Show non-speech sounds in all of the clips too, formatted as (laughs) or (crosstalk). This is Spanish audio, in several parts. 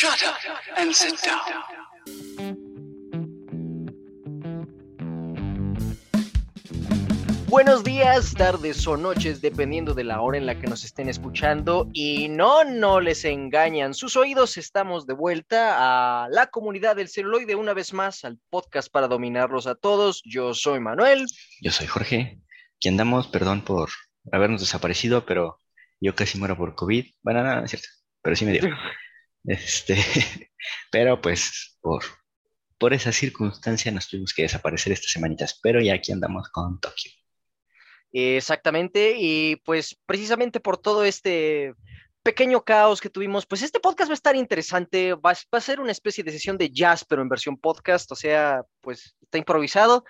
Shut up and sit down. Buenos días, tardes o noches, dependiendo de la hora en la que nos estén escuchando. Y no, no les engañan sus oídos. Estamos de vuelta a la comunidad del celuloide una vez más, al podcast para dominarlos a todos. Yo soy Manuel. Yo soy Jorge. Aquí andamos, perdón por habernos desaparecido, pero yo casi muero por COVID. Bueno, no, no es cierto, pero sí me dio. (laughs) Este, (laughs) pero pues por, por esa circunstancia nos tuvimos que desaparecer estas semanitas, pero ya aquí andamos con Tokio. Exactamente, y pues precisamente por todo este pequeño caos que tuvimos, pues este podcast va a estar interesante, va, va, a ser una especie de sesión de jazz, pero en versión podcast, o sea, pues está improvisado,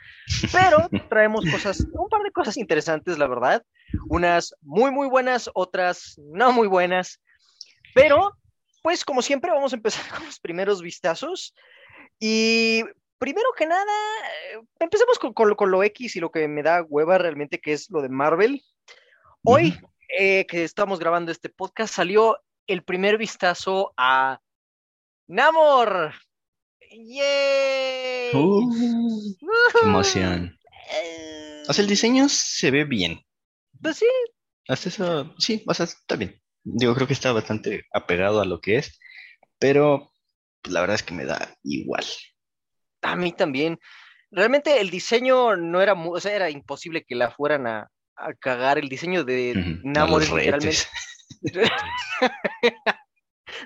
pero (laughs) traemos cosas, un par de cosas interesantes, la verdad, unas muy, muy buenas, otras no muy buenas, pero pues como siempre vamos a empezar (laughs) con los primeros vistazos y primero que nada, empecemos con, con, con, lo X y lo que me da hueva realmente, que es lo de Marvel. Hoy, eh, que estamos grabando este podcast, salió el primer vistazo a Namor. ¡Yay! Uh, ¡Qué emoción! O sea, el diseño se ve bien. Pues sí. Hasta eso, sí, o sea, está bien. Digo, creo que está bastante apegado a lo que es, pero pues, la verdad es que me da igual. A mí también. Realmente el diseño no era, o sea, era imposible que la fueran a, a cagar. El diseño de uh -huh. Namor es realmente. (laughs)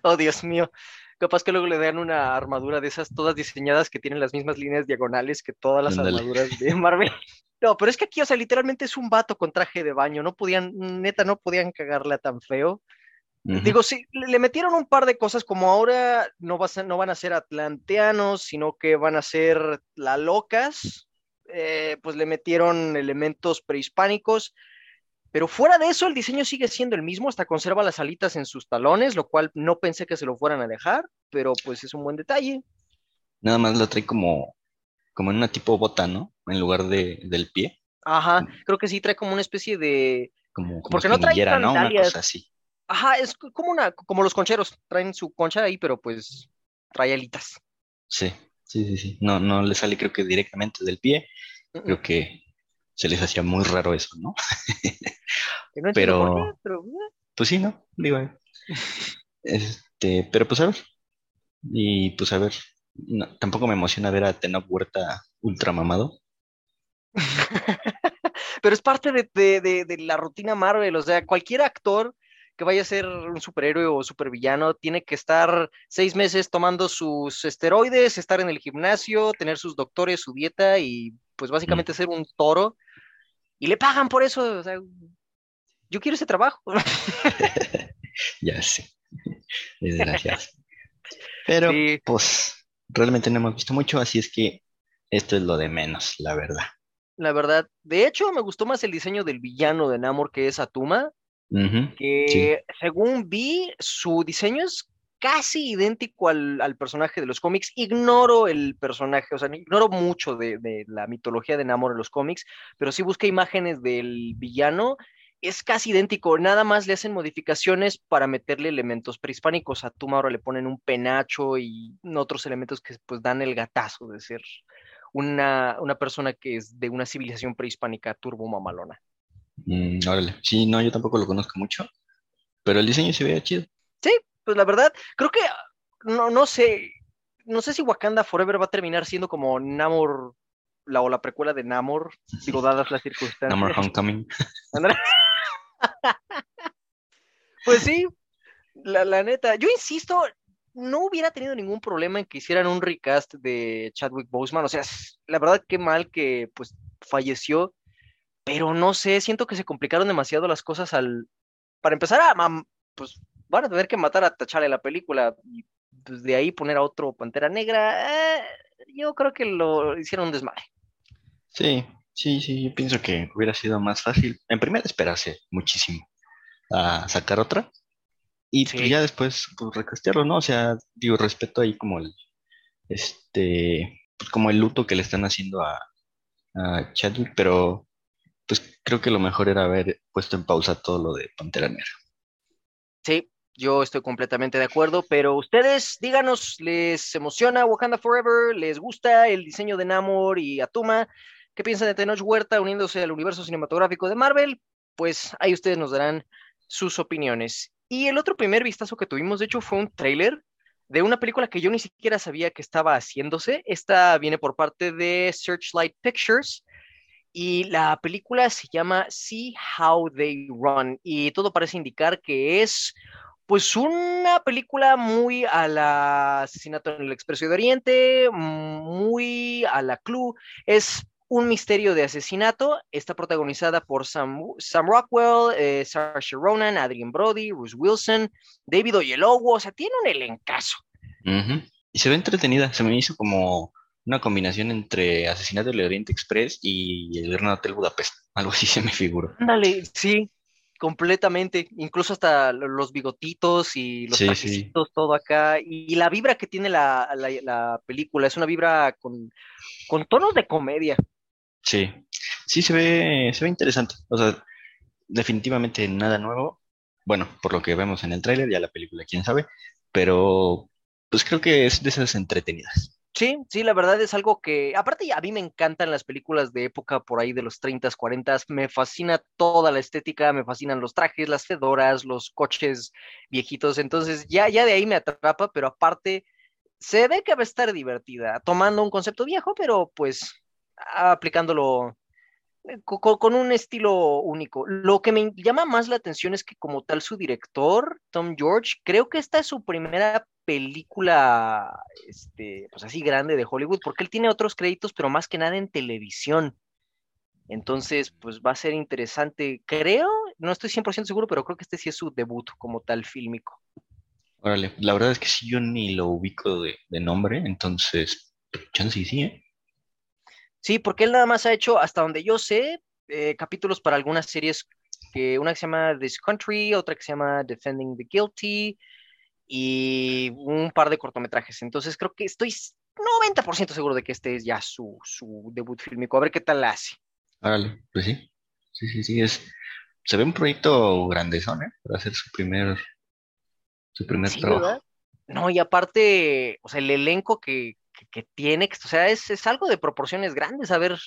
oh, Dios mío. Capaz que luego le dan una armadura de esas todas diseñadas que tienen las mismas líneas diagonales que todas las Andale. armaduras de (laughs) Marvel. No, pero es que aquí, o sea, literalmente es un vato con traje de baño. No podían, neta, no podían cagarla tan feo. Uh -huh. Digo, sí, le metieron un par de cosas, como ahora no, vas a, no van a ser atlanteanos, sino que van a ser la locas. Eh, pues le metieron elementos prehispánicos. Pero fuera de eso, el diseño sigue siendo el mismo, hasta conserva las alitas en sus talones, lo cual no pensé que se lo fueran a dejar, pero pues es un buen detalle. Nada más lo trae como, como en una tipo bota, ¿no? En lugar de, del pie. Ajá, creo que sí trae como una especie de. Como, como porque no trae ¿no? Una cosa así. Ajá, es como una, como los concheros, traen su concha ahí, pero pues trae alitas. Sí, sí, sí, sí. No, no le sale creo que directamente del pie. Creo que se les hacía muy raro eso, ¿no? no pero, qué, pero, pues sí, ¿no? Digo, este, pero pues a ver. Y pues a ver, no, tampoco me emociona ver a Tenoch Huerta ultra mamado. (laughs) pero es parte de, de, de, de, la rutina Marvel, o sea, cualquier actor que vaya a ser un superhéroe o supervillano tiene que estar seis meses tomando sus esteroides, estar en el gimnasio, tener sus doctores, su dieta y pues básicamente mm. ser un toro. Y le pagan por eso, o sea, yo quiero ese trabajo. (laughs) ya sé, desgracias. (laughs) Pero sí. pues realmente no hemos visto mucho, así es que esto es lo de menos, la verdad. La verdad, de hecho me gustó más el diseño del villano de Namor que es Atuma, uh -huh. que sí. según vi, su diseño es casi idéntico al, al, personaje de los cómics. Ignoro el personaje, o sea, ignoro mucho de, de, la mitología de Namor en los cómics, pero sí busqué imágenes del villano. Es casi idéntico, nada más le hacen modificaciones para meterle elementos prehispánicos. A Tuma ahora le ponen un penacho y otros elementos que pues dan el gatazo de ser una, una persona que es de una civilización prehispánica turbo mamalona. Mm, órale, sí, no, yo tampoco lo conozco mucho, pero el diseño se veía chido. Sí, pues la verdad, creo que, no, no sé, no sé si Wakanda Forever va a terminar siendo como Namor, la o la precuela de Namor, digo, dadas las circunstancias. Namor Homecoming. (laughs) pues sí, la, la neta, yo insisto, no hubiera tenido ningún problema en que hicieran un recast de Chadwick Boseman, o sea, la verdad qué mal que pues falleció, pero no sé, siento que se complicaron demasiado las cosas al, para empezar a, pues van a tener que matar a T'Challa la película y pues, de ahí poner a otro Pantera Negra, eh, yo creo que lo hicieron un desmadre. Sí, sí, sí, yo pienso que hubiera sido más fácil, en primer esperarse muchísimo a sacar otra y sí. pues ya después pues recastearlo, ¿no? O sea, digo, respeto ahí como el, este, pues como el luto que le están haciendo a, a Chadwick, pero pues creo que lo mejor era haber puesto en pausa todo lo de Pantera Negra. Sí, Yo estoy completamente de acuerdo, pero ustedes díganos, ¿les emociona Wakanda Forever? ¿Les gusta el diseño de Namor y Atuma? ¿Qué piensan de Tenoch Huerta uniéndose al universo cinematográfico de Marvel? Pues ahí ustedes nos darán sus opiniones. Y el otro primer vistazo que tuvimos, de hecho, fue un tráiler de una película que yo ni siquiera sabía que estaba haciéndose. Esta viene por parte de Searchlight Pictures y la película se llama See How They Run y todo parece indicar que es pues una película muy a la asesinato en el Expreso de Oriente, muy a la Clue, es un misterio de asesinato, está protagonizada por Sam, Rockwell, eh, Saoirse Ronan, Adrian Brody, Bruce Wilson, David Oyelowo, o sea, tiene un elencazo. Y se ve entretenida, se me hizo como una combinación entre Asesinato del Oriente Express y el Gran Hotel Budapest, algo así (laughs) se me figura. Dale, sí, completamente, incluso hasta los bigotitos y los sí, todo acá, y, la vibra que tiene la, película, es una vibra con, con, tonos de comedia. Sí, sí se ve, se ve interesante, o sea, definitivamente nada nuevo, bueno, por lo que vemos en el tráiler, ya la película, quién sabe, pero pues creo que es de esas entretenidas. Sí, sí, la verdad es algo que, aparte a mí me encantan las películas de época por ahí de los 30, 40, me fascina toda la estética, me fascinan los trajes, las fedoras, los coches viejitos, entonces ya, ya de ahí me atrapa, pero aparte se ve que va a estar divertida, tomando un concepto viejo, pero pues aplicándolo eh, con, un estilo único. Lo que me llama más la atención es que como tal su director, Tom George, creo que esta es su primera película, este, pues así grande de Hollywood, porque él tiene otros créditos, pero más que nada en televisión. Entonces, pues va a ser interesante, creo, no estoy 100% seguro, pero creo que este sí es su debut como tal fílmico. Órale, la verdad es que sí, yo ni lo ubico de, nombre, entonces, chance sí, ¿eh? Sí, porque él nada más ha hecho, hasta donde yo sé, eh, capítulos para algunas series, que una que se llama This Country, otra que se llama Defending the Guilty, y un par de cortometrajes. Entonces creo que estoy 90% seguro de que este es ya su, su debut fílmico. A ver qué tal la hace. Árale, pues sí. Sí, sí, sí. Es, se ve un proyecto grandezón, ¿eh? Para hacer su primer, su primer trabajo. No, y aparte, o sea, el elenco que, que, tiene, o sea, es, es, algo de proporciones grandes, a ver,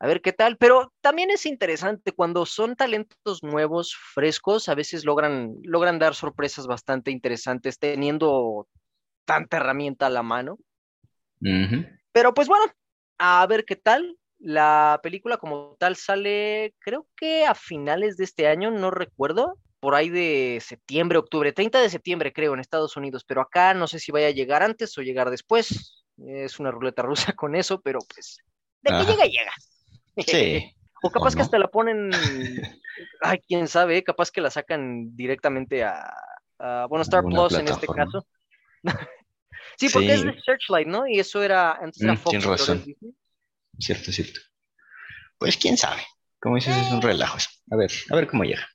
a ver qué tal, pero también es interesante cuando son talentos nuevos, frescos, a veces logran, logran dar sorpresas bastante interesantes teniendo tanta herramienta a la mano. Pero pues bueno, a ver qué tal. La película como tal sale, creo que a finales de este año, no recuerdo, por ahí de septiembre, octubre, 30 de septiembre creo en Estados Unidos, pero acá no sé si vaya a llegar antes o llegar después. Es una ruleta rusa (laughs) con eso, pero pues de que llega, llega. Sí. (laughs) o capaz que hasta la ponen, (laughs) ay, quién sabe, capaz que la sacan directamente a, bueno, Star Plus en este caso. sí, porque es de Searchlight, ¿no? Y eso era antes era mm, Fox. Tienes razón. Cierto, cierto. Pues quién sabe. Como dices, es un eh. relajo. A ver, a ver cómo llega.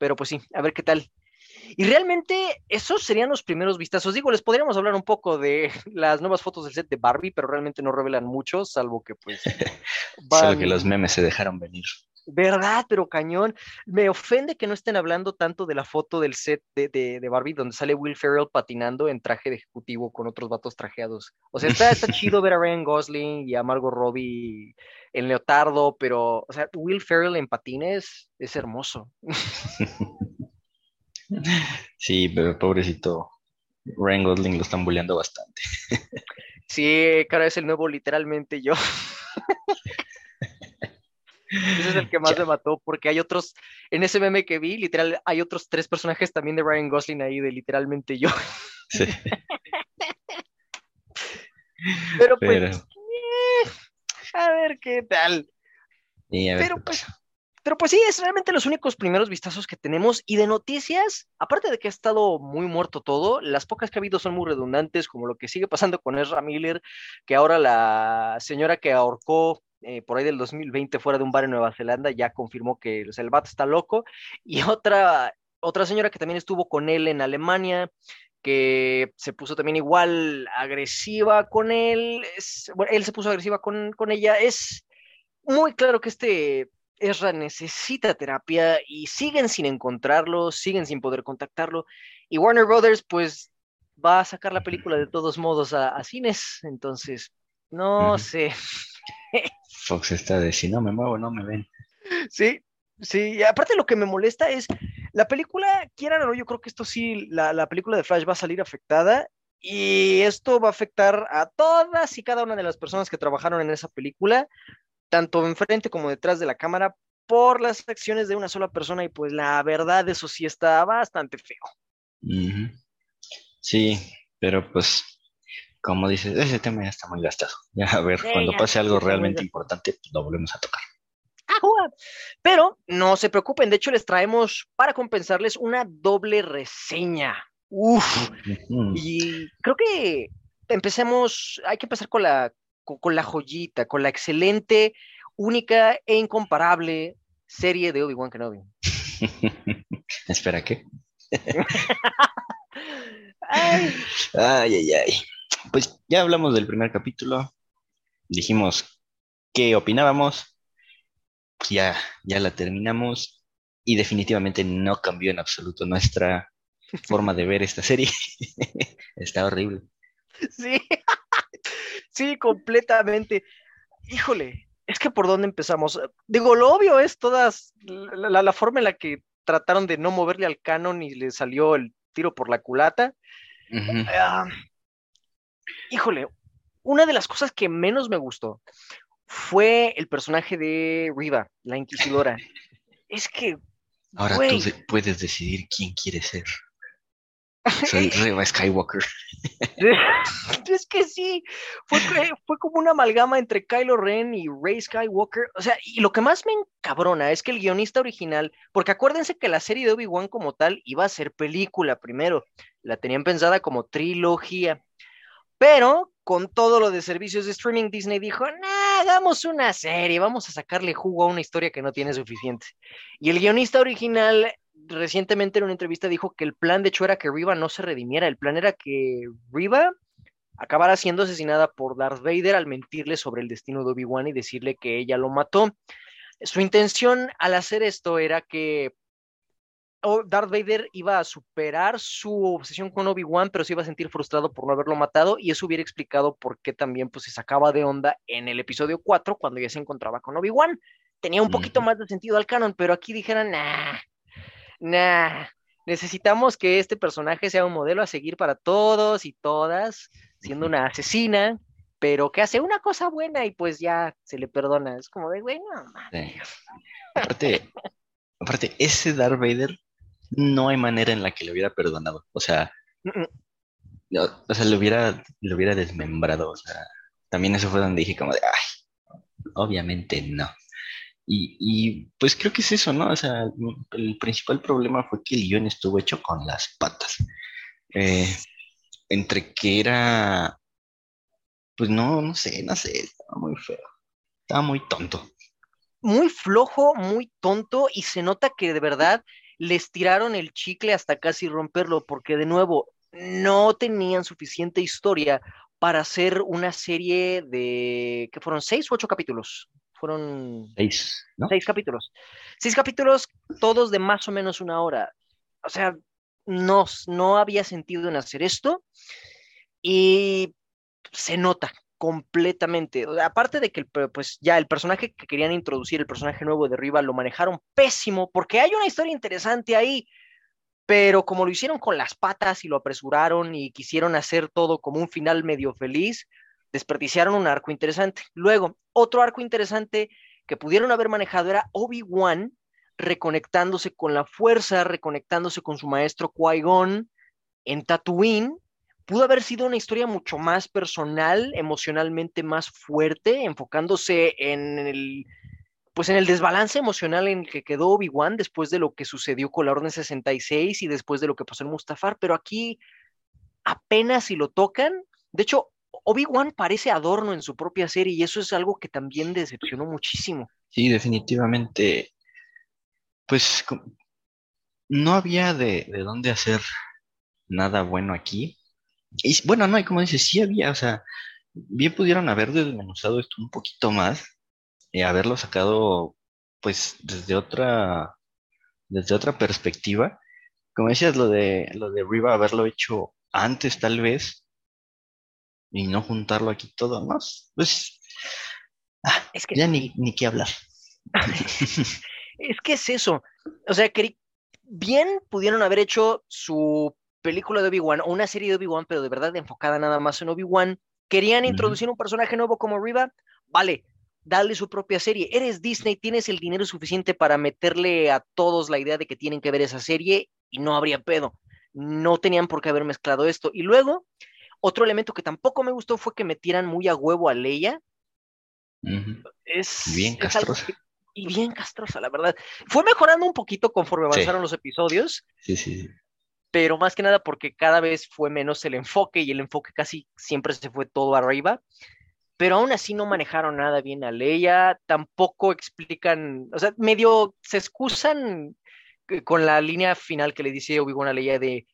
Pero pues sí, a ver qué tal. Y realmente esos serían los primeros vistazos. Digo, les podríamos hablar un poco de (laughs) las nuevas fotos del set de Barbie, pero realmente no revelan mucho, salvo que pues... (laughs) Solo que los memes se dejaron venir. ¿Verdad? Pero cañón. Me ofende que no estén hablando tanto de la foto del set de, Barbie, donde sale Will Ferrell patinando en traje de ejecutivo con otros vatos trajeados. O sea, está, está (laughs) chido ver a Ryan Gosling y a Margot Robbie en leotardo, pero, o sea, Will Ferrell en patines es hermoso. (laughs) Sí, pero pobrecito. Ryan Gosling lo están bulleando bastante. Sí, cara, es el nuevo literalmente yo. (laughs) Ese es el que más me mató, porque hay otros, en ese meme que vi, literal, hay otros tres personajes también de Ryan Gosling ahí, de literalmente yo. Sí. (laughs) Pero pues, eh, a ver qué tal. Pero pues, pero pues sí, es realmente los únicos primeros vistazos que tenemos. Y de noticias, aparte de que ha estado muy muerto todo, las pocas que ha habido son muy redundantes, como lo que sigue pasando con Ezra Miller, que ahora la señora que ahorcó eh, por ahí del 2020 fuera de un bar en Nueva Zelanda ya confirmó que el vato está loco. Y otra, otra señora que también estuvo con él en Alemania, que se puso también igual agresiva con él, bueno, él se puso agresiva con, con ella. Es muy claro que este Ezra necesita terapia y siguen sin encontrarlo, siguen sin poder contactarlo. Y Warner Brothers, pues, va a sacar la película de todos modos a, cines. Entonces, no sé. (laughs) Fox está de si no me muevo, no me ven. Sí, sí. Y aparte lo que me molesta es la película, quieran o no, yo creo que esto sí, la, la película de Flash va a salir afectada. Y esto va a afectar a todas y cada una de las personas que trabajaron en esa película tanto enfrente como detrás de la cámara por las acciones de una sola persona y pues la verdad eso sí está bastante feo. Sí, pero pues como dices, ese tema ya está muy gastado. (laughs) Ya a ver, cuando pase algo realmente importante, pues, lo volvemos a tocar. Pero no se preocupen, de hecho les traemos para compensarles una doble reseña. Uf. Y creo que empecemos, hay que empezar con la con, la joyita, con la excelente, única e incomparable serie de Obi-Wan Kenobi. (laughs) Espera, ¿qué? (laughs) ay. ay, ay, Pues ya hablamos del primer capítulo, dijimos qué opinábamos, ya, ya la terminamos y definitivamente no cambió en absoluto nuestra forma de ver esta serie. (laughs) Está horrible. Sí. (laughs) Sí, completamente. Híjole, es que por dónde empezamos. Digo, lo obvio es todas la, forma en la que trataron de no moverle al canon y le salió el tiro por la culata. Híjole, una de las cosas que menos me gustó fue el personaje de Riva, la inquisidora. (laughs) es que. Ahora tú puedes decidir quién quieres ser. (laughs) Soy Reba Skywalker. (laughs) es que sí, fue, fue como una amalgama entre Kylo Ren y Rey Skywalker. O sea, y lo que más me encabrona es que el guionista original, porque acuérdense que la serie de Obi-Wan como tal iba a ser película primero, la tenían pensada como trilogía. Pero con todo lo de servicios de streaming, Disney dijo, nah, hagamos una serie, vamos a sacarle jugo a una historia que no tiene suficiente. Y el guionista original recientemente en una entrevista dijo que el plan de hecho era que Riva no se redimiera, el plan era que Riva acabara siendo asesinada por Darth Vader al mentirle sobre el destino de Obi-Wan y decirle que ella lo mató. Su intención al hacer esto era que Darth Vader iba a superar su obsesión con Obi-Wan, pero se iba a sentir frustrado por no haberlo matado, y eso hubiera explicado por qué también pues, se sacaba de onda en el episodio 4, cuando ya se encontraba con Obi-Wan. Tenía un poquito más de sentido al canon, pero aquí dijeron, nah, nah, necesitamos que este personaje sea un modelo a seguir para todos y todas, siendo una asesina, pero que hace una cosa buena y pues ya se le perdona. Es como de, bueno, aparte, aparte, ese Darth Vader no hay manera en la que le hubiera perdonado. O sea, o sea, le hubiera, le hubiera desmembrado. O sea, también eso fue donde dije como de, ay, obviamente no. Y, pues creo que es eso, ¿no? O sea, el principal problema fue que el guion estuvo hecho con las patas. Eh, entre que era, pues no, no sé, no sé, estaba muy feo. Estaba muy tonto. Muy flojo, muy tonto, y se nota que de verdad les tiraron el chicle hasta casi romperlo, porque de nuevo, no tenían suficiente historia para hacer una serie de, ¿qué fueron? ¿Seis u ocho capítulos? Fueron seis, seis capítulos. Seis capítulos, todos de más o menos una hora. O sea, no, no había sentido en hacer esto y se nota completamente. aparte de que pues ya el personaje que querían introducir, el personaje nuevo de Riva, lo manejaron pésimo porque hay una historia interesante ahí, pero como lo hicieron con las patas y lo apresuraron y quisieron hacer todo como un final medio feliz, desperdiciaron un arco interesante. Luego, otro arco interesante que pudieron haber manejado era Obi-Wan reconectándose con la fuerza, reconectándose con su maestro Qui-Gon en Tatooine. Pudo haber sido una historia mucho más personal, emocionalmente más fuerte, enfocándose en el pues en el desbalance emocional en el que quedó Obi-Wan después de lo que sucedió con la Orden 66 y después de lo que pasó en Mustafar, pero aquí apenas si lo tocan. De hecho, Obi-Wan parece adorno en su propia serie y eso es algo que también decepcionó muchísimo. Sí, definitivamente. Pues no había de, dónde hacer nada bueno aquí. Y bueno, no, y como dices, sí había, o sea, bien pudieron haber desmenuzado esto un poquito más, y haberlo sacado pues desde otra, desde otra perspectiva, como decías, lo de, lo de Riva haberlo hecho antes tal vez y no juntarlo aquí todo, ¿no? Pues ah, es que ya ni, ni qué hablar. (laughs) es que es eso. O sea, que bien pudieron haber hecho su película de Obi-Wan o una serie de Obi-Wan, pero de verdad enfocada nada más en Obi-Wan. Querían introducir un personaje nuevo como Riva. Vale, dale su propia serie. Eres Disney, tienes el dinero suficiente para meterle a todos la idea de que tienen que ver esa serie y no habría pedo. No tenían por qué haber mezclado esto. Y luego, otro elemento que tampoco me gustó fue que metieran muy a huevo a Leia. Es bien castrosa. y bien castrosa, la verdad. Fue mejorando un poquito conforme avanzaron los episodios. Sí, sí, sí. Pero más que nada porque cada vez fue menos el enfoque y el enfoque casi siempre se fue todo arriba pero aún así no manejaron nada bien a Leia, tampoco explican, o sea, medio se excusan con la línea final que le dice Obi-Wan a Leia de,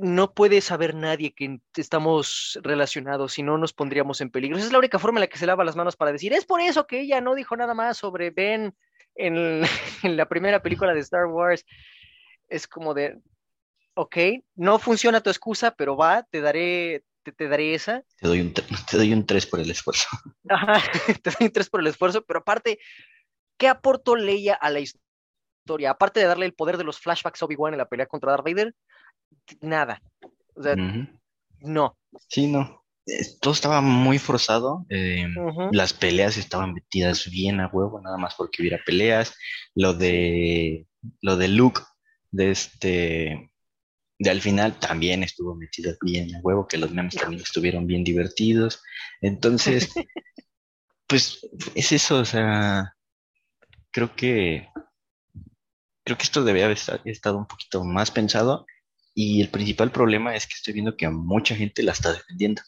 no puede saber nadie que estamos relacionados, si no nos pondríamos en peligro. Esa es la única forma en la que se lava las manos para decir, es por eso que ella no dijo nada más sobre Ben en, (laughs) en la primera película de Star Wars. Es como de, ok, no funciona tu excusa, pero va, te daré, te, daré esa. Te doy, un, (laughs) te doy un 3 por el esfuerzo. Ajá, (laughs) te doy un 3 por el esfuerzo, pero aparte, ¿qué aportó Leia a la historia? Aparte de darle el poder de los flashbacks a Obi-Wan en la pelea contra Darth Vader, nada. O sea, no. Sí, no. Todo estaba muy forzado. Eh, las peleas estaban metidas bien a huevo, nada más porque hubiera peleas. Lo de lo de Luke, de este de al final también estuvo metido bien a huevo, que los memes también estuvieron bien divertidos. Entonces, (laughs) pues es eso, o sea, creo que creo que esto debe haber estado un poquito más pensado y el principal problema es que estoy viendo que a mucha gente la está defendiendo.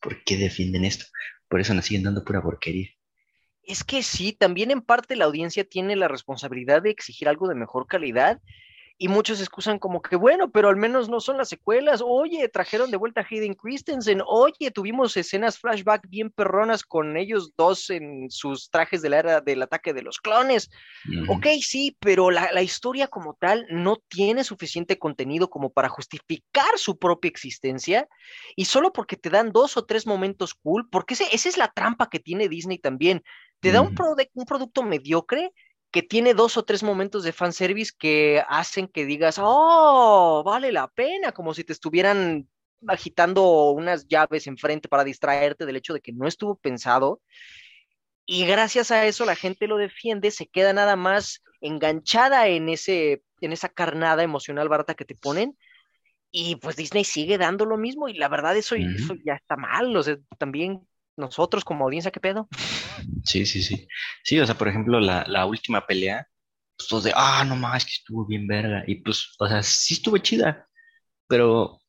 ¿por qué defienden esto? Por eso nos siguen dando pura porquería. Es que sí, también en parte la audiencia tiene la responsabilidad de exigir algo de mejor calidad y muchos excusan como que, bueno, pero al menos no son las secuelas. Oye, trajeron de vuelta a Hayden Christensen. Oye, tuvimos escenas flashback bien perronas con ellos dos en sus trajes de la era del ataque de los clones. Ok, sí, pero la, la, historia como tal no tiene suficiente contenido como para justificar su propia existencia. Y solo porque te dan dos o tres momentos cool, porque ese, esa es la trampa que tiene Disney también. Te da un, un producto mediocre que tiene dos o tres momentos de fanservice que hacen que digas, oh, vale la pena, como si te estuvieran agitando unas llaves enfrente para distraerte del hecho de que no estuvo pensado. Y gracias a eso la gente lo defiende, se queda nada más enganchada en, ese, en esa carnada emocional barata que te ponen. Y pues Disney sigue dando lo mismo y la verdad eso, eso ya está mal. O sea, también nosotros como audiencia, ¿qué pedo? Sí, sí, sí. Sí, o sea, por ejemplo, la, la última pelea, pues todos de, ah, no más, que estuvo bien verga. Y pues, o sea, sí estuvo chida, pero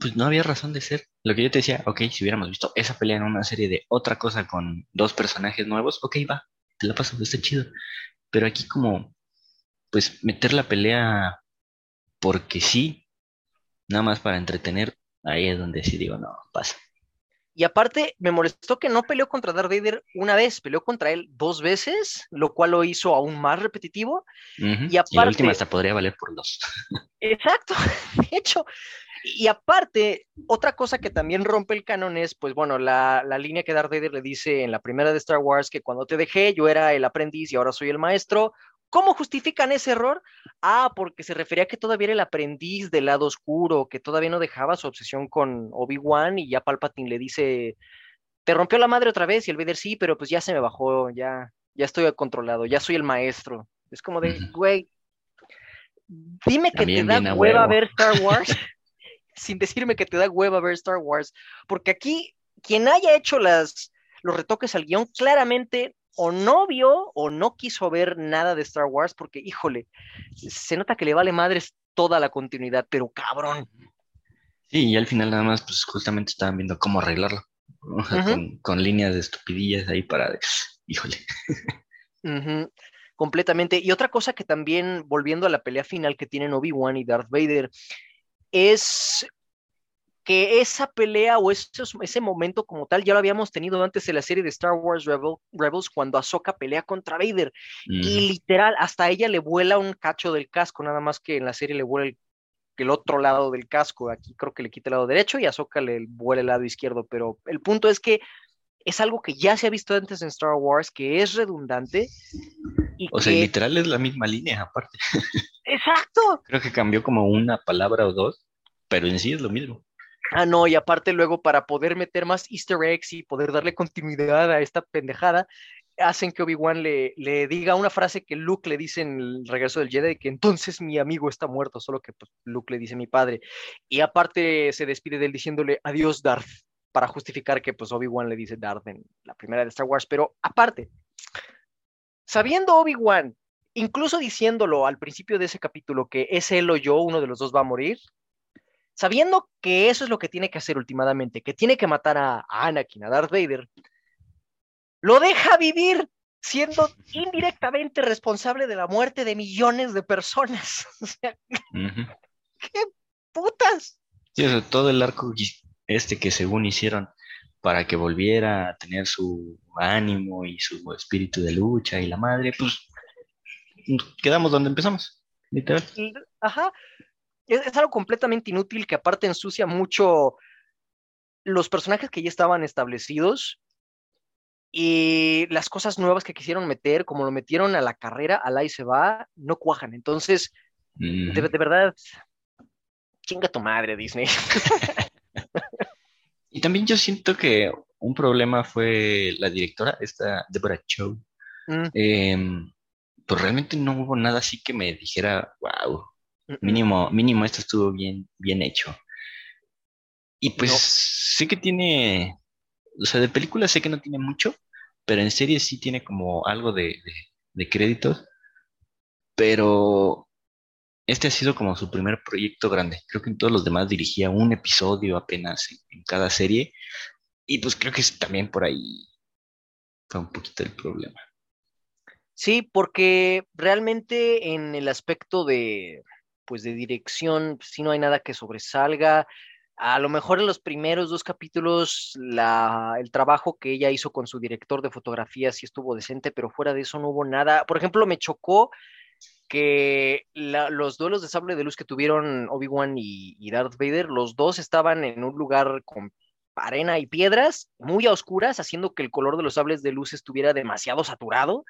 pues no había razón de ser. Lo que yo te decía, ok, si hubiéramos visto esa pelea en una serie de otra cosa con dos personajes nuevos, ok, va, te la paso, está chido. Pero aquí como, pues meter la pelea porque sí, nada más para entretener, ahí es donde sí digo, no, pasa. Y aparte, me molestó que no peleó contra Darth Vader una vez, peleó contra él dos veces, lo cual lo hizo aún más repetitivo. Y aparte. la última hasta podría valer por dos. (laughs) Exacto, (laughs) de hecho. Y aparte, otra cosa que también rompe el canon es, pues bueno, la, la, línea que Darth Vader le dice en la primera de Star Wars, que cuando te dejé yo era el aprendiz y ahora soy el maestro, ¿Cómo justifican ese error? Ah, porque se refería a que todavía era el aprendiz del lado oscuro, que todavía no dejaba su obsesión con Obi-Wan y ya Palpatine le dice, te rompió la madre otra vez y el Vader sí, pero pues ya se me bajó, ya, ya estoy controlado, ya soy el maestro. Es como de, güey, dime que te da hueva ver Star Wars (laughs) (laughs) sin decirme que te da hueva ver Star Wars, porque aquí quien haya hecho las, los retoques al guion claramente o no vio o no quiso ver nada de Star Wars porque, híjole, se nota que le vale madres toda la continuidad, pero cabrón. Sí, y al final nada más, pues justamente estaban viendo cómo arreglarlo, con, líneas de estupidillas ahí para, híjole. Completamente. Y otra cosa que también, volviendo a la pelea final que tienen Obi-Wan y Darth Vader, es que esa pelea o ese momento como tal ya lo habíamos tenido antes en la serie de Star Wars Rebels cuando Ahsoka pelea contra Vader y literal hasta ella le vuela un cacho del casco, nada más que en la serie le vuela el, otro lado del casco, aquí creo que le quita el lado derecho y Ahsoka le vuela el lado izquierdo, pero el punto es que es algo que ya se ha visto antes en Star Wars, que es redundante. o sea, literal es la misma línea aparte. (laughs) Exacto. Creo que cambió como una palabra o dos, pero en sí es lo mismo. Ah, no, y aparte luego para poder meter más easter eggs y poder darle continuidad a esta pendejada, hacen que Obi-Wan le, le, diga una frase que Luke le dice en el regreso del Jedi, que entonces mi amigo está muerto, solo que pues, Luke le dice mi padre. Y aparte se despide de él diciéndole adiós Darth, para justificar que pues Obi-Wan le dice Darth en la primera de Star Wars. Pero aparte, sabiendo Obi-Wan, incluso diciéndolo al principio de ese capítulo que es él o yo, uno de los dos va a morir, sabiendo que eso es lo que tiene que hacer últimamente, que tiene que matar a, Anakin, a Darth Vader, lo deja vivir siendo indirectamente responsable de la muerte de millones de personas. (laughs) O sea, ¿qué putas? Sí, todo el arco este que según hicieron para que volviera a tener su ánimo y su espíritu de lucha y la madre, pues quedamos donde empezamos, literal. Ajá, es, algo completamente inútil que aparte ensucia mucho los personajes que ya estaban establecidos y las cosas nuevas que quisieron meter, como lo metieron a la carrera, a la y se va, no cuajan. Entonces, de, verdad, chinga tu madre, Disney. (laughs) y también yo siento que un problema fue la directora, esta Deborah Chow. Mm. Em, pues realmente no hubo nada así que me dijera, wow, Mínimo, mínimo esto estuvo bien, bien hecho. Y pues sé que tiene, o sea, de película sé que no tiene mucho, pero en serie sí tiene como algo de, créditos. Pero este ha sido como su primer proyecto grande. Creo que en todos los demás dirigía un episodio apenas en, cada serie. Y pues creo que también por ahí fue un poquito el problema. Sí, porque realmente en el aspecto de, pues de dirección, si no hay nada que sobresalga. A lo mejor en los primeros dos capítulos la, el trabajo que ella hizo con su director de fotografía sí estuvo decente, pero fuera de eso no hubo nada. Por ejemplo, me chocó que los duelos de sable de luz que tuvieron Obi-Wan y, y, Darth Vader, los dos estaban en un lugar arena y piedras muy oscuras, haciendo que el color de los sables de luz estuviera demasiado saturado.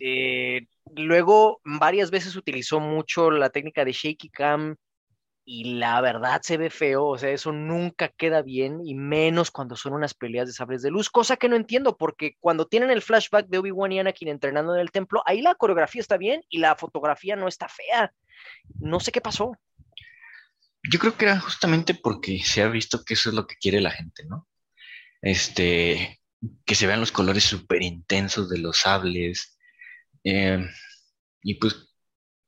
Eh, luego, varias veces utilizó mucho la técnica de shaky cam y la verdad se ve feo, o sea, eso nunca queda bien y menos cuando son unas peleas de sables de luz, cosa que no entiendo porque cuando tienen el flashback de Obi-Wan y Anakin entrenando en el templo, ahí la coreografía está bien y la fotografía no está fea. No sé qué pasó. Yo creo que era justamente porque se ha visto que eso es lo que quiere la gente, ¿no? Este, que se vean los colores súper intensos de los sables. Eh, y pues,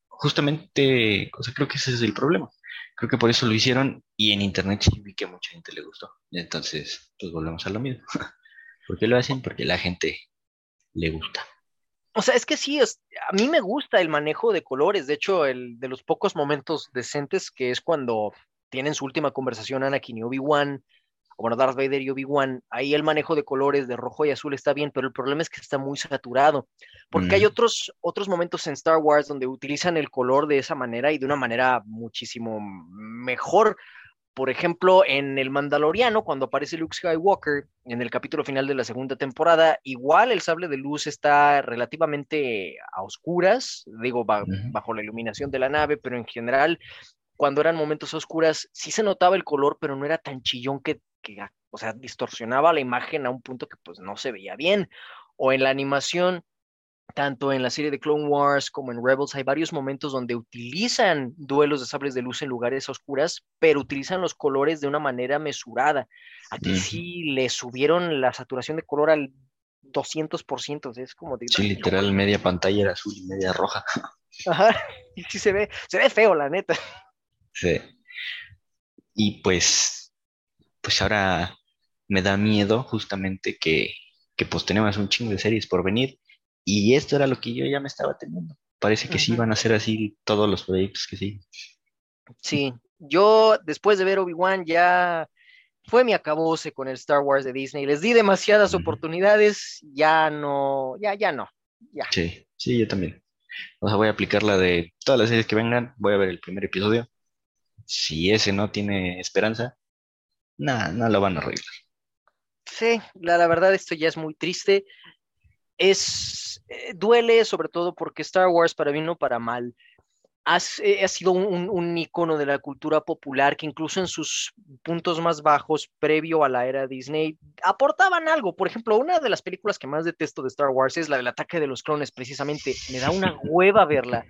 justamente, o sea, creo que ese es el problema. Creo que por eso lo hicieron y en internet sí vi que mucha gente le gustó. Entonces, pues volvemos a lo mismo. (laughs) ¿Por qué lo hacen? Porque la gente le gusta. O sea, es que sí, a mí me gusta el manejo de colores. De hecho, el de los pocos momentos decentes que es cuando tienen su última conversación Anakin y Obi-Wan, o bueno, Darth Vader y Obi-Wan, ahí el manejo de colores de rojo y azul está bien, pero el problema es que está muy saturado. Porque hay otros, otros momentos en Star Wars donde utilizan el color de esa manera y de una manera muchísimo mejor. Por ejemplo, en El Mandaloriano, cuando aparece Luke Skywalker en el capítulo final de la segunda temporada, igual el sable de luz está relativamente a oscuras, digo, bajo la iluminación de la nave, pero en general, cuando eran momentos oscuras, sí se notaba el color, pero no era tan chillón que, que o sea, distorsionaba la imagen a un punto que pues no se veía bien. O en la animación, tanto en la serie de Clone Wars como en Rebels hay varios momentos donde utilizan duelos de sables de luz en lugares oscuras, pero utilizan los colores de una manera mesurada. Aquí sí le subieron la saturación de color al 200%, es como Sí, literal, media pantalla era azul y media roja. (laughs) Ajá, (laughs) y sí se ve, se ve feo, la neta. Sí. Y pues, pues ahora me da miedo justamente que, que pues tenemos un chingo de series por venir y esto era lo que yo ya me estaba teniendo. Parece que sí van a ser así todos los proyectos que sí. Sí, Yo, después de ver Obi-Wan, ya fue mi acabose con el Star Wars de Disney. Les di demasiadas oportunidades, ya no, ya, ya no, ya. Sí, sí, yo también. O sea, voy a aplicar la de todas las series que vengan, voy a ver el primer episodio. Si ese no tiene esperanza, nada, no lo van a arreglar. Sí, la, la verdad esto ya es muy triste. Es, eh, duele sobre todo porque Star Wars para bien o para mal eh, ha sido un, un, icono de la cultura popular que incluso en sus puntos más bajos, previo a la era Disney, aportaban algo. Por ejemplo, una de las películas que más detesto de Star Wars es la del ataque de los clones, precisamente. Me da una (laughs) hueva verla.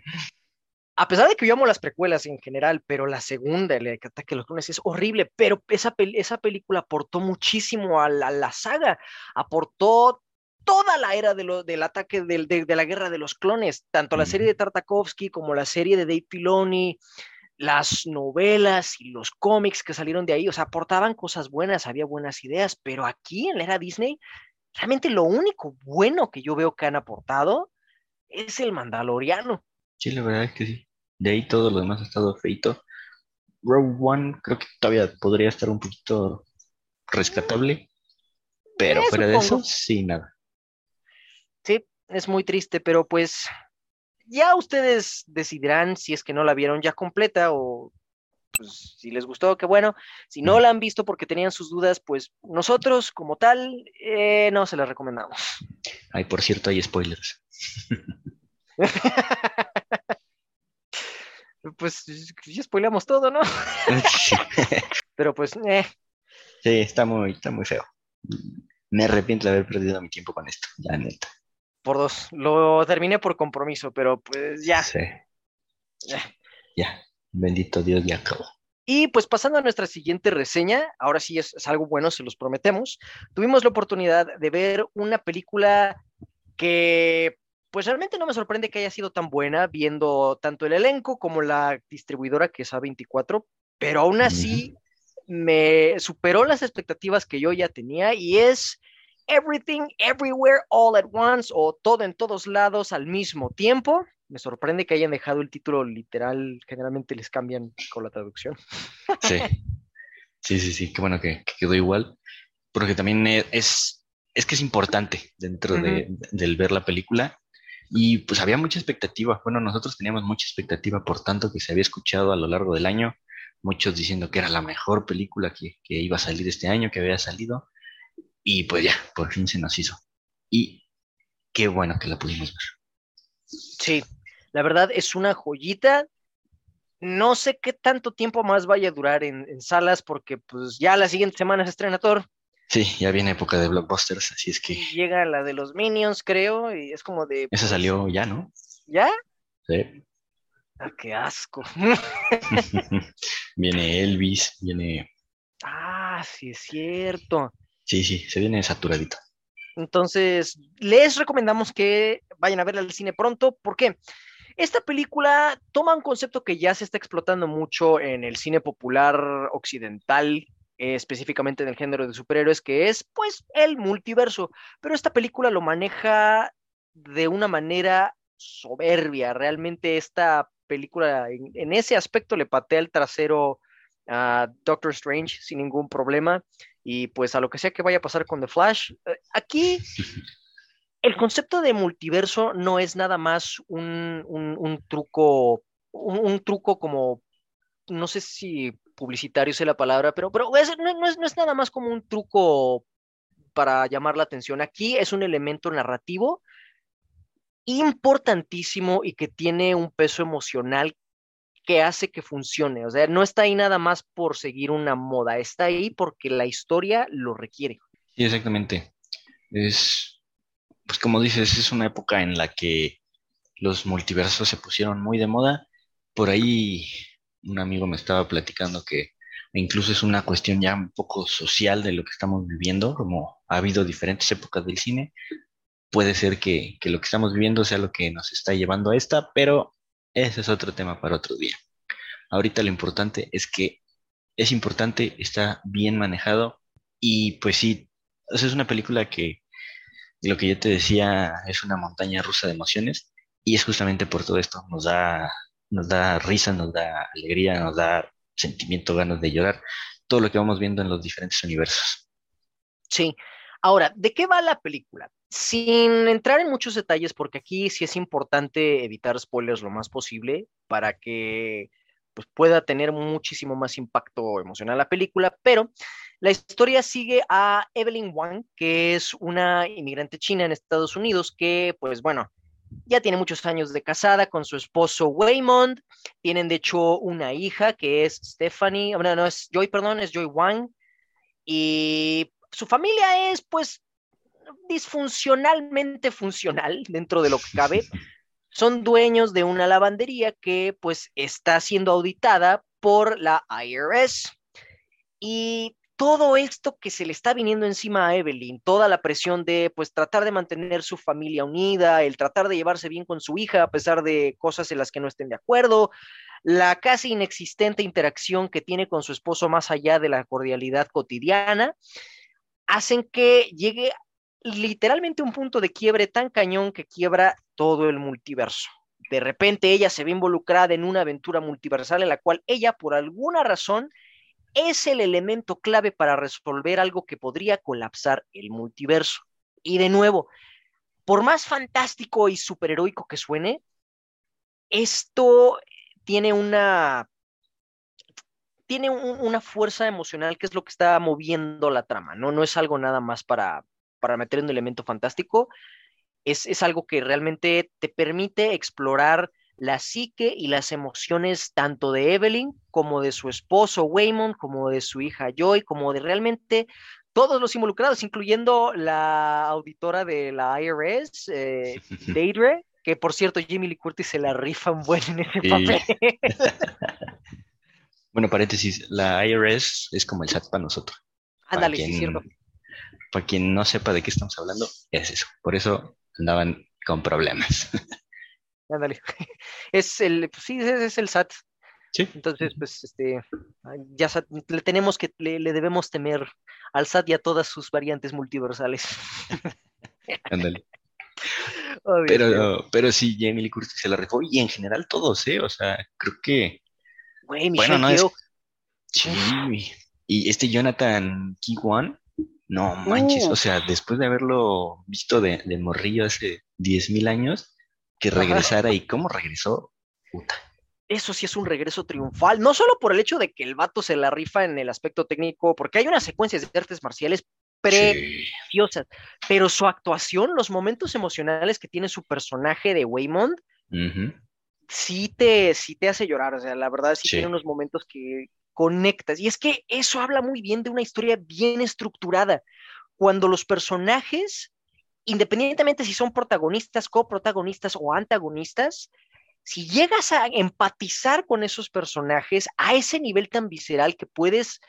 A pesar de que yo amo las precuelas en general, pero la segunda, el ataque de los clones, es horrible, pero esa, esa película aportó muchísimo a la, a la saga, aportó toda la era de del ataque de, la guerra de los clones, tanto la serie de Tartakovsky como la serie de Dave Filoni, las novelas y los cómics que salieron de ahí, o sea, aportaban cosas buenas, había buenas ideas, pero aquí en la era Disney, realmente lo único bueno que yo veo que han aportado es el Mandaloriano. Sí, la verdad es que sí. De ahí todo lo demás ha estado feito. Rogue One creo que todavía podría estar un poquito rescatable, pero fuera de eso, sí, nada. Es muy triste, pero pues ya ustedes decidirán si es que no la vieron ya completa o pues si les gustó, qué bueno. Si no la han visto porque tenían sus dudas, pues nosotros como tal eh, no se la recomendamos. Ay, por cierto, hay spoilers. (laughs) pues ya spoilamos todo, ¿no? (laughs) (laughs) Pero pues, eh. Sí, está muy, está muy feo. Me arrepiento de haber perdido mi tiempo con esto, ya neta por dos. Lo terminé por compromiso, pero pues ya. Sí. Ya. Bendito Dios, ya acabó. Y pues pasando a nuestra siguiente reseña, ahora sí es, algo bueno, se los prometemos. Tuvimos la oportunidad de ver una película que pues realmente no me sorprende que haya sido tan buena, viendo tanto el elenco como la distribuidora que es A24, pero aún así me superó las expectativas que yo ya tenía y es Everything, Everywhere, All at Once o Todo en todos lados al mismo tiempo. Me sorprende que hayan dejado el título literal, generalmente les cambian con la traducción. Sí, (laughs) sí, sí, sí, qué bueno que, quedó igual, porque también e, es, es que es importante dentro de, del ver la película y pues había mucha expectativa. Bueno, nosotros teníamos mucha expectativa por tanto que se había escuchado a lo largo del año, muchos diciendo que era la mejor película que, que iba a salir este año, que había salido. Y pues ya, por fin se nos hizo. Y qué bueno que la pudimos ver. Sí, la verdad es una joyita. No sé qué tanto tiempo más vaya a durar en, salas porque pues ya la siguiente semana se estrena Thor. Sí, ya viene época de blockbusters, así es que... Llega la de los Minions, creo, y es como de... Esa salió ya, ¿no? ¿Ya? Sí. Ah, qué asco. (laughs) (laughs) viene Elvis, viene... Ah, sí es cierto. Sí, sí, se viene saturadito. Entonces, les recomendamos que vayan a verla al cine pronto. ¿Por qué? Esta película toma un concepto que ya se está explotando mucho en el cine popular occidental, eh, específicamente en el género de superhéroes, que es pues el multiverso. Pero esta película lo maneja de una manera soberbia. Realmente esta película en, en ese aspecto le patea el trasero a Doctor Strange sin ningún problema y pues a lo que sea que vaya a pasar con The Flash. Eh, aquí (laughs) el concepto de multiverso no es nada más un, truco, un, truco como, no sé si publicitario es la palabra, pero, pero no, es, no es nada más como un truco para llamar la atención. Aquí es un elemento narrativo importantísimo y que tiene un peso emocional que hace que funcione. O sea, no está ahí nada más por seguir una moda, está ahí porque la historia lo requiere. Sí, exactamente. Es, pues como dices, es una época en la que los multiversos se pusieron muy de moda. Por ahí un amigo me estaba platicando que incluso es una cuestión ya un poco social de lo que estamos viviendo, como ha habido diferentes épocas del cine. Puede ser que, que lo que estamos viviendo sea lo que nos está llevando a esta, pero ese es otro tema para otro día. Ahorita lo importante es que es importante, está bien manejado y pues sí, es una película que lo que yo te decía es una montaña rusa de emociones y es justamente por todo esto, nos da, nos da risa, nos da alegría, nos da sentimiento, ganas de llorar, todo lo que vamos viendo en los diferentes universos. Sí. Ahora, ¿de qué va la película? Sin entrar en muchos detalles, porque aquí sí es importante evitar spoilers lo más posible para que pues, pueda tener muchísimo más impacto emocional la película, pero la historia sigue a Evelyn Wang, que es una inmigrante china en Estados Unidos que, pues bueno, ya tiene muchos años de casada con su esposo Waymond. Tienen de hecho una hija que es Stephanie, no, no es Joy, perdón, es Joy Wang. Y su familia es pues disfuncionalmente funcional dentro de lo que cabe. Son dueños de una lavandería que pues está siendo auditada por la IRS. Y todo esto que se le está viniendo encima a Evelyn, toda la presión de pues tratar de mantener su familia unida, el tratar de llevarse bien con su hija a pesar de cosas en las que no estén de acuerdo, la casi inexistente interacción que tiene con su esposo más allá de la cordialidad cotidiana, hacen que llegue literalmente un punto de quiebre tan cañón que quiebra todo el multiverso. De repente ella se ve involucrada en una aventura multiversal en la cual ella por alguna razón es el elemento clave para resolver algo que podría colapsar el multiverso. Y de nuevo, por más fantástico y superheroico que suene, esto tiene una tiene una fuerza emocional que es lo que está moviendo la trama, ¿no? No es algo nada más para, para meter un elemento fantástico, es, es algo que realmente te permite explorar la psique y las emociones tanto de Evelyn como de su esposo Waymond, como de su hija Joy, como de realmente todos los involucrados, incluyendo la auditora de la IRS, eh, (laughs) Deidre, que por cierto Jimmy Lee Curtis se la rifa un buen en ese papel. (laughs) bueno, paréntesis, la IRS es como el SAT para nosotros. Ándale, sí, cierto. Para quien no sepa de qué estamos hablando, es eso. Por eso andaban con problemas. (laughs) Ándale. (laughs) Es el, pues sí, es, el SAT. Sí. Entonces, pues, este, ya le tenemos que, le, debemos temer al SAT y a todas sus variantes multiversales. (laughs) Ándale. pero, pero sí, Jamie Lee Curtis se la rifó y en general todos, ¿eh? O sea, creo que. bueno, no es... Sí. Y este Jonathan Kiwan, no manches, o sea, después de haberlo visto de, de morrillo hace 10.000 años, que regresara y cómo regresó, puta. Eso sí es un regreso triunfal, no solo por el hecho de que el vato se la rifa en el aspecto técnico, porque hay unas secuencias de artes marciales preciosas, pero su actuación, los momentos emocionales que tiene su personaje de Waymond, sí, te, sí te hace llorar, o sea, la verdad sí, sí, tiene unos momentos que conectas, y es que eso habla muy bien de una historia bien estructurada, cuando los personajes independientemente si son protagonistas, coprotagonistas o antagonistas, si llegas a empatizar con esos personajes a ese nivel tan visceral que puedes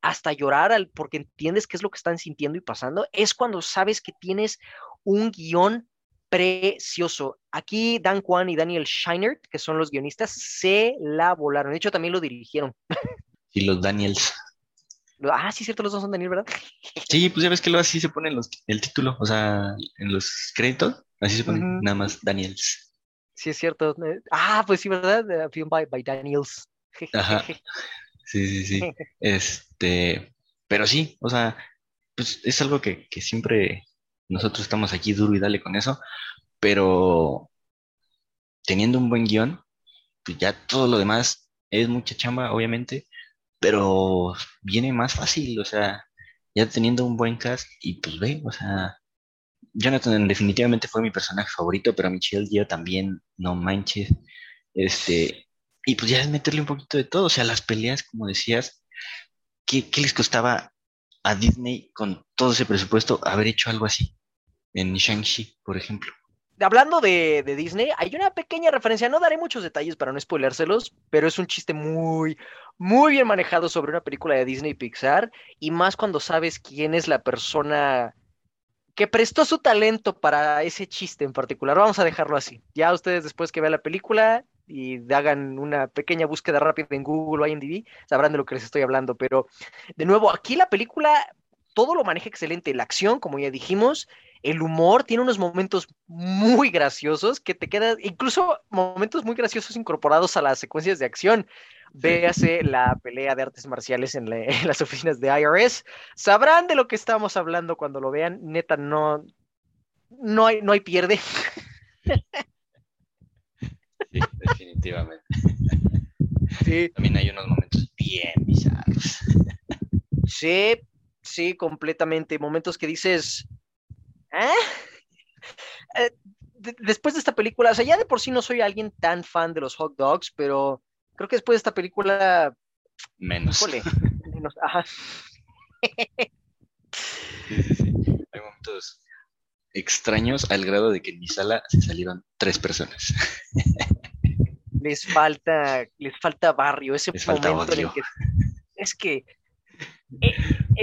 hasta llorar al, porque entiendes qué es lo que están sintiendo y pasando, es cuando sabes que tienes un guion precioso. Aquí Dan Kwan y Daniel Scheinert, que son los guionistas, se la volaron. De hecho, también lo dirigieron. (laughs) Y los Daniels. Ah, sí, cierto, los dos son Daniel, ¿verdad? Sí, pues ya ves que lo así se pone los, el título, o sea, en los créditos, así se pone nada más Daniels. Sí, es cierto. Ah, pues sí, ¿verdad? Film by, by Daniels. (laughs) Ajá. Sí, sí, sí. Este, pero sí, o sea, pues es algo que, que siempre nosotros estamos aquí duro y dale con eso, pero teniendo un buen guion, pues ya todo lo demás es mucha chamba, obviamente, pero viene más fácil, o sea, ya teniendo un buen cast y pues ve, o sea, Jonathan definitivamente fue mi personaje favorito, pero Michelle yo también, no manches, este, y pues ya es meterle un poquito de todo, o sea, las peleas, como decías, ¿qué, qué les costaba a Disney con todo ese presupuesto haber hecho algo así? En Shang-Chi, por ejemplo hablando de, Disney, hay una pequeña referencia, no daré muchos detalles para no spoilérselos, pero es un chiste muy, muy bien manejado sobre una película de Disney Pixar, y más cuando sabes quién es la persona que prestó su talento para ese chiste en particular. Vamos a dejarlo así. Ya ustedes después que vean la película y hagan una pequeña búsqueda rápida en Google o IMDb, sabrán de lo que les estoy hablando, pero de nuevo, aquí la película todo lo maneja excelente, la acción, como ya dijimos, el humor tiene unos momentos muy graciosos que te quedan, incluso momentos muy graciosos incorporados a las secuencias de acción. Véase la pelea de artes marciales en, (laughs) las oficinas de IRS. Sabrán de lo que estamos hablando cuando lo vean. Neta, no, no hay, no hay pierde. Sí, definitivamente. Sí. También hay unos momentos bien bizarros. Sí, sí, completamente. Momentos que dices, ¿eh? eh después de esta película, o sea, ya de por sí no soy alguien tan fan de los hot dogs, pero creo que después de esta película... Menos. menos, ajá. Sí, sí, sí. Hay momentos extraños al grado de que en mi sala se salieron tres personas. Les falta, les falta barrio, ese momento en el que es que eh,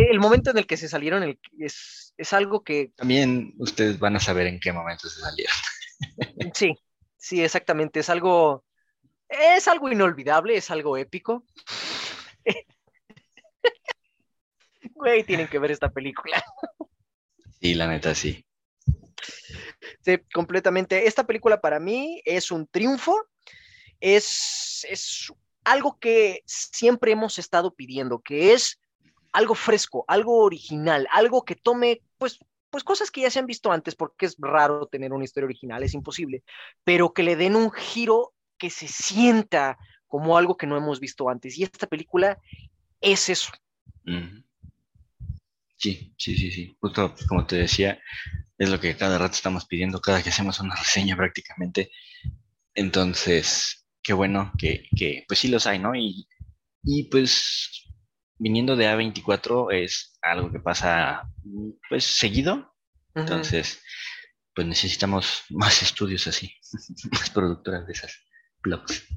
el momento en el que se salieron es, es algo que... También ustedes van a saber en qué momento se salieron. (laughs) Sí, sí, exactamente. Es algo, es algo inolvidable, es algo épico. (laughs) Güey, tienen que ver esta película. Sí, la neta, sí. Sí, completamente. Esta película para mí es un triunfo. Es, es algo que siempre hemos estado pidiendo, que es algo fresco, algo original, algo que tome, pues, pues cosas que ya se han visto antes, porque es raro tener una historia original, es imposible, pero que le den un giro que se sienta como algo que no hemos visto antes. Y esta película es eso. Sí, sí, sí, sí. Justo como te decía, es lo que cada rato estamos pidiendo, cada que hacemos una reseña prácticamente. Entonces, qué bueno que, que pues sí los hay, ¿no? Y, y pues viniendo de A24 es algo que pasa pues seguido. Entonces, pues necesitamos más estudios así, (laughs) más productoras de esas blogs.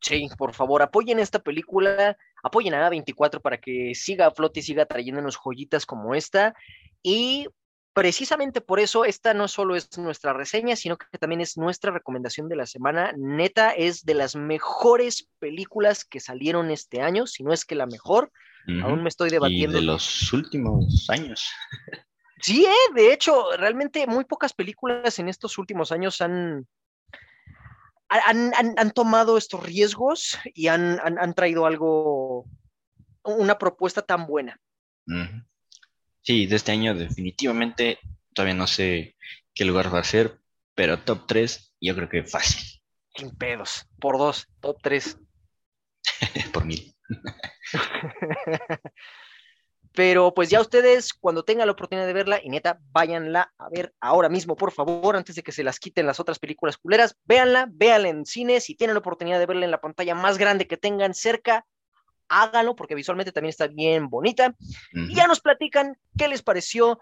Sí, por favor, apoyen esta película, apoyen a A24 para que siga a flote y siga trayéndonos joyitas como esta. Y precisamente por eso esta no solo es nuestra reseña, sino que también es nuestra recomendación de la semana. Neta, es de las mejores películas que salieron este año, si no es que la mejor. Aún me estoy debatiendo. Y de los últimos años. (laughs) Sí, eh, de hecho, realmente muy pocas películas en estos últimos años han, han, tomado estos riesgos y han, traído algo, una propuesta tan buena. Sí, de este año definitivamente todavía no sé qué lugar va a ser, pero top 3 yo creo que fácil. Sin pedos, por dos, top 3. (laughs) por mil. (laughs) Pero pues ya ustedes, cuando tengan la oportunidad de verla, y neta, váyanla a ver ahora mismo, por favor, antes de que se las quiten las otras películas culeras, véanla, véanla en cine, si tienen la oportunidad de verla en la pantalla más grande que tengan cerca, háganlo porque visualmente también está bien bonita. Y ya nos platican qué les pareció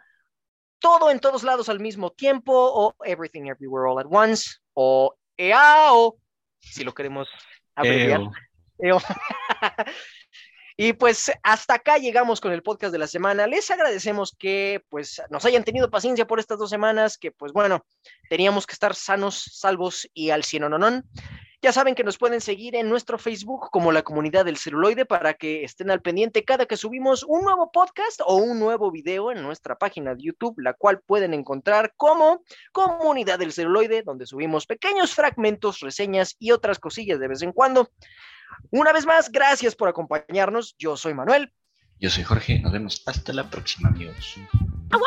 todo en todos lados al mismo tiempo o Everything Everywhere All at Once o EAO, si lo queremos abreviar. (laughs) Y pues hasta acá llegamos con el podcast de la semana. Les agradecemos que pues nos hayan tenido paciencia por estas dos semanas, que pues bueno, teníamos que estar sanos, salvos y al cielo no. Ya saben que nos pueden seguir en nuestro Facebook como la comunidad del celuloide para que estén al pendiente cada que subimos un nuevo podcast o un nuevo video en nuestra página de YouTube, la cual pueden encontrar como comunidad del celuloide, donde subimos pequeños fragmentos, reseñas y otras cosillas de vez en cuando. Una vez más, gracias por acompañarnos. Yo soy Manuel. Yo soy Jorge. Nos vemos hasta la próxima, amigos. ¡Au!